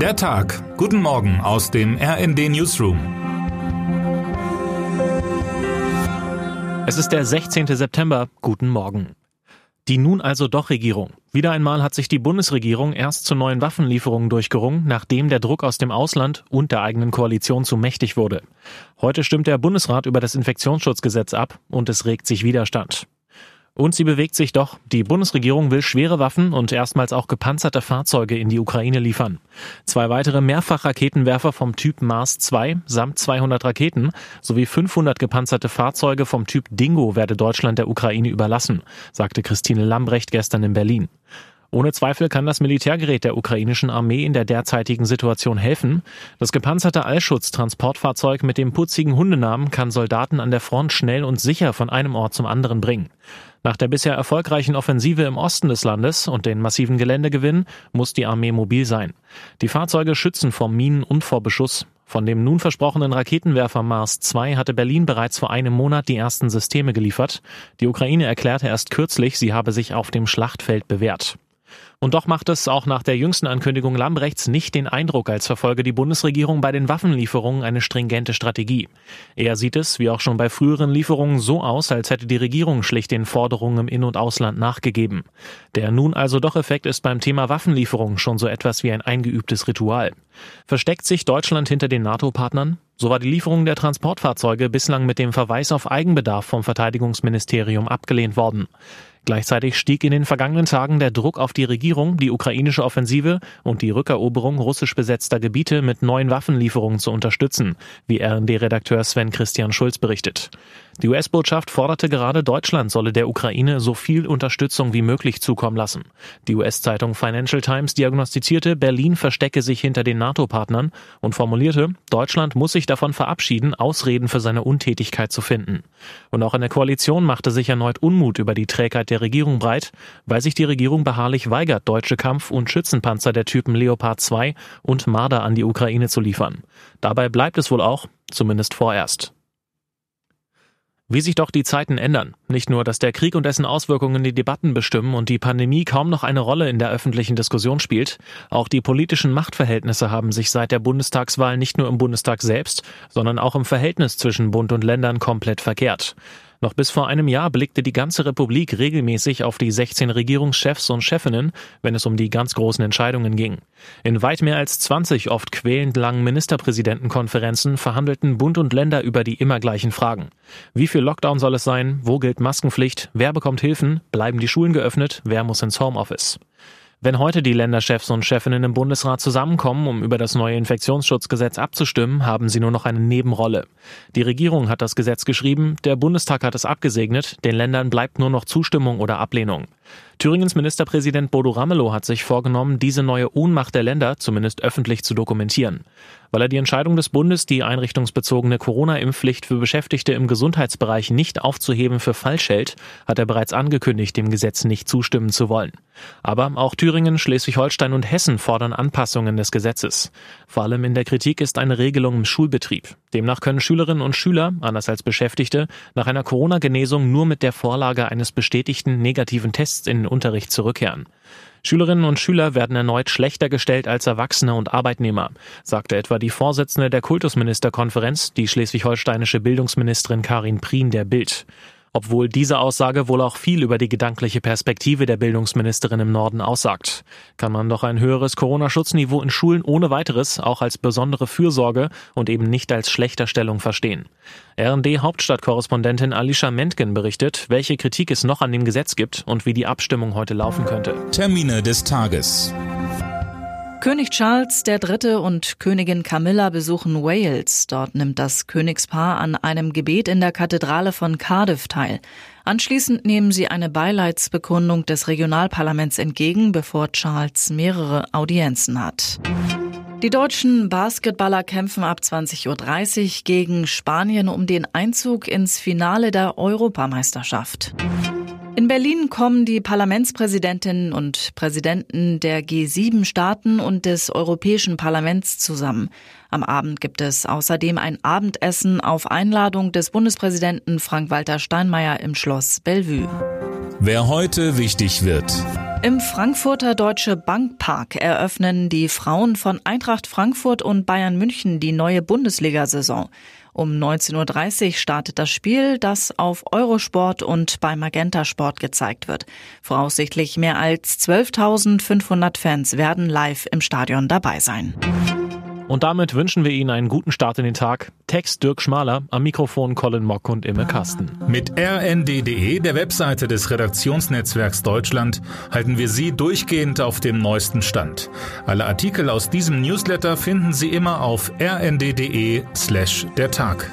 Der Tag. Guten Morgen aus dem RND Newsroom. Es ist der 16. September. Guten Morgen. Die nun also doch Regierung. Wieder einmal hat sich die Bundesregierung erst zu neuen Waffenlieferungen durchgerungen, nachdem der Druck aus dem Ausland und der eigenen Koalition zu mächtig wurde. Heute stimmt der Bundesrat über das Infektionsschutzgesetz ab und es regt sich Widerstand. Und sie bewegt sich doch. Die Bundesregierung will schwere Waffen und erstmals auch gepanzerte Fahrzeuge in die Ukraine liefern. Zwei weitere Mehrfachraketenwerfer vom Typ Mars 2 samt 200 Raketen sowie 500 gepanzerte Fahrzeuge vom Typ Dingo werde Deutschland der Ukraine überlassen, sagte Christine Lambrecht gestern in Berlin. Ohne Zweifel kann das Militärgerät der ukrainischen Armee in der derzeitigen Situation helfen. Das gepanzerte Allschutz-Transportfahrzeug mit dem putzigen Hundenamen kann Soldaten an der Front schnell und sicher von einem Ort zum anderen bringen. Nach der bisher erfolgreichen Offensive im Osten des Landes und den massiven Geländegewinn muss die Armee mobil sein. Die Fahrzeuge schützen vor Minen und vor Beschuss. Von dem nun versprochenen Raketenwerfer Mars 2 hatte Berlin bereits vor einem Monat die ersten Systeme geliefert. Die Ukraine erklärte erst kürzlich, sie habe sich auf dem Schlachtfeld bewährt. Und doch macht es auch nach der jüngsten Ankündigung Lambrechts nicht den Eindruck, als verfolge die Bundesregierung bei den Waffenlieferungen eine stringente Strategie. Er sieht es, wie auch schon bei früheren Lieferungen, so aus, als hätte die Regierung schlicht den Forderungen im In- und Ausland nachgegeben. Der nun also doch Effekt ist beim Thema Waffenlieferung schon so etwas wie ein eingeübtes Ritual. Versteckt sich Deutschland hinter den NATO-Partnern? So war die Lieferung der Transportfahrzeuge bislang mit dem Verweis auf Eigenbedarf vom Verteidigungsministerium abgelehnt worden. Gleichzeitig stieg in den vergangenen Tagen der Druck auf die Regierung, die ukrainische Offensive und die Rückeroberung russisch besetzter Gebiete mit neuen Waffenlieferungen zu unterstützen, wie RND-Redakteur Sven Christian Schulz berichtet. Die US-Botschaft forderte gerade, Deutschland solle der Ukraine so viel Unterstützung wie möglich zukommen lassen. Die US-Zeitung Financial Times diagnostizierte, Berlin verstecke sich hinter den NATO-Partnern und formulierte, Deutschland muss sich davon verabschieden, Ausreden für seine Untätigkeit zu finden. Und auch in der Koalition machte sich erneut Unmut über die Trägheit der der Regierung breit, weil sich die Regierung beharrlich weigert, deutsche Kampf- und Schützenpanzer der Typen Leopard 2 und Marder an die Ukraine zu liefern. Dabei bleibt es wohl auch, zumindest vorerst. Wie sich doch die Zeiten ändern. Nicht nur, dass der Krieg und dessen Auswirkungen die Debatten bestimmen und die Pandemie kaum noch eine Rolle in der öffentlichen Diskussion spielt, auch die politischen Machtverhältnisse haben sich seit der Bundestagswahl nicht nur im Bundestag selbst, sondern auch im Verhältnis zwischen Bund und Ländern komplett verkehrt. Noch bis vor einem Jahr blickte die ganze Republik regelmäßig auf die 16 Regierungschefs und Chefinnen, wenn es um die ganz großen Entscheidungen ging. In weit mehr als 20 oft quälend langen Ministerpräsidentenkonferenzen verhandelten Bund und Länder über die immer gleichen Fragen. Wie viel Lockdown soll es sein? Wo gilt Maskenpflicht? Wer bekommt Hilfen? Bleiben die Schulen geöffnet? Wer muss ins Homeoffice? Wenn heute die Länderchefs und Chefinnen im Bundesrat zusammenkommen, um über das neue Infektionsschutzgesetz abzustimmen, haben sie nur noch eine Nebenrolle. Die Regierung hat das Gesetz geschrieben, der Bundestag hat es abgesegnet, den Ländern bleibt nur noch Zustimmung oder Ablehnung. Thüringens Ministerpräsident Bodo Ramelow hat sich vorgenommen, diese neue Ohnmacht der Länder zumindest öffentlich zu dokumentieren. Weil er die Entscheidung des Bundes, die einrichtungsbezogene Corona-Impfpflicht für Beschäftigte im Gesundheitsbereich nicht aufzuheben, für falsch hält, hat er bereits angekündigt, dem Gesetz nicht zustimmen zu wollen. Aber auch Thüringen, Schleswig-Holstein und Hessen fordern Anpassungen des Gesetzes. Vor allem in der Kritik ist eine Regelung im Schulbetrieb. Demnach können Schülerinnen und Schüler, anders als Beschäftigte, nach einer Corona-Genesung nur mit der Vorlage eines bestätigten negativen Tests in den Unterricht zurückkehren. Schülerinnen und Schüler werden erneut schlechter gestellt als Erwachsene und Arbeitnehmer, sagte etwa die Vorsitzende der Kultusministerkonferenz, die schleswig-holsteinische Bildungsministerin Karin Prien der Bild obwohl diese Aussage wohl auch viel über die gedankliche Perspektive der Bildungsministerin im Norden aussagt. Kann man doch ein höheres Corona-Schutzniveau in Schulen ohne weiteres auch als besondere Fürsorge und eben nicht als schlechter Stellung verstehen. RND-Hauptstadtkorrespondentin Alicia Mentgen berichtet, welche Kritik es noch an dem Gesetz gibt und wie die Abstimmung heute laufen könnte. Termine des Tages. König Charles III. und Königin Camilla besuchen Wales. Dort nimmt das Königspaar an einem Gebet in der Kathedrale von Cardiff teil. Anschließend nehmen sie eine Beileidsbekundung des Regionalparlaments entgegen, bevor Charles mehrere Audienzen hat. Die deutschen Basketballer kämpfen ab 20.30 Uhr gegen Spanien um den Einzug ins Finale der Europameisterschaft. In Berlin kommen die Parlamentspräsidentinnen und Präsidenten der G7-Staaten und des Europäischen Parlaments zusammen. Am Abend gibt es außerdem ein Abendessen auf Einladung des Bundespräsidenten Frank-Walter Steinmeier im Schloss Bellevue. Wer heute wichtig wird. Im Frankfurter Deutsche Bankpark eröffnen die Frauen von Eintracht Frankfurt und Bayern München die neue Bundesliga-Saison. Um 19.30 Uhr startet das Spiel, das auf Eurosport und bei Magenta Sport gezeigt wird. Voraussichtlich mehr als 12.500 Fans werden live im Stadion dabei sein. Und damit wünschen wir Ihnen einen guten Start in den Tag. Text Dirk Schmaler, am Mikrofon Colin Mock und Imme Kasten. Mit rnd.de, der Webseite des Redaktionsnetzwerks Deutschland, halten wir Sie durchgehend auf dem neuesten Stand. Alle Artikel aus diesem Newsletter finden Sie immer auf rnd.de slash der Tag.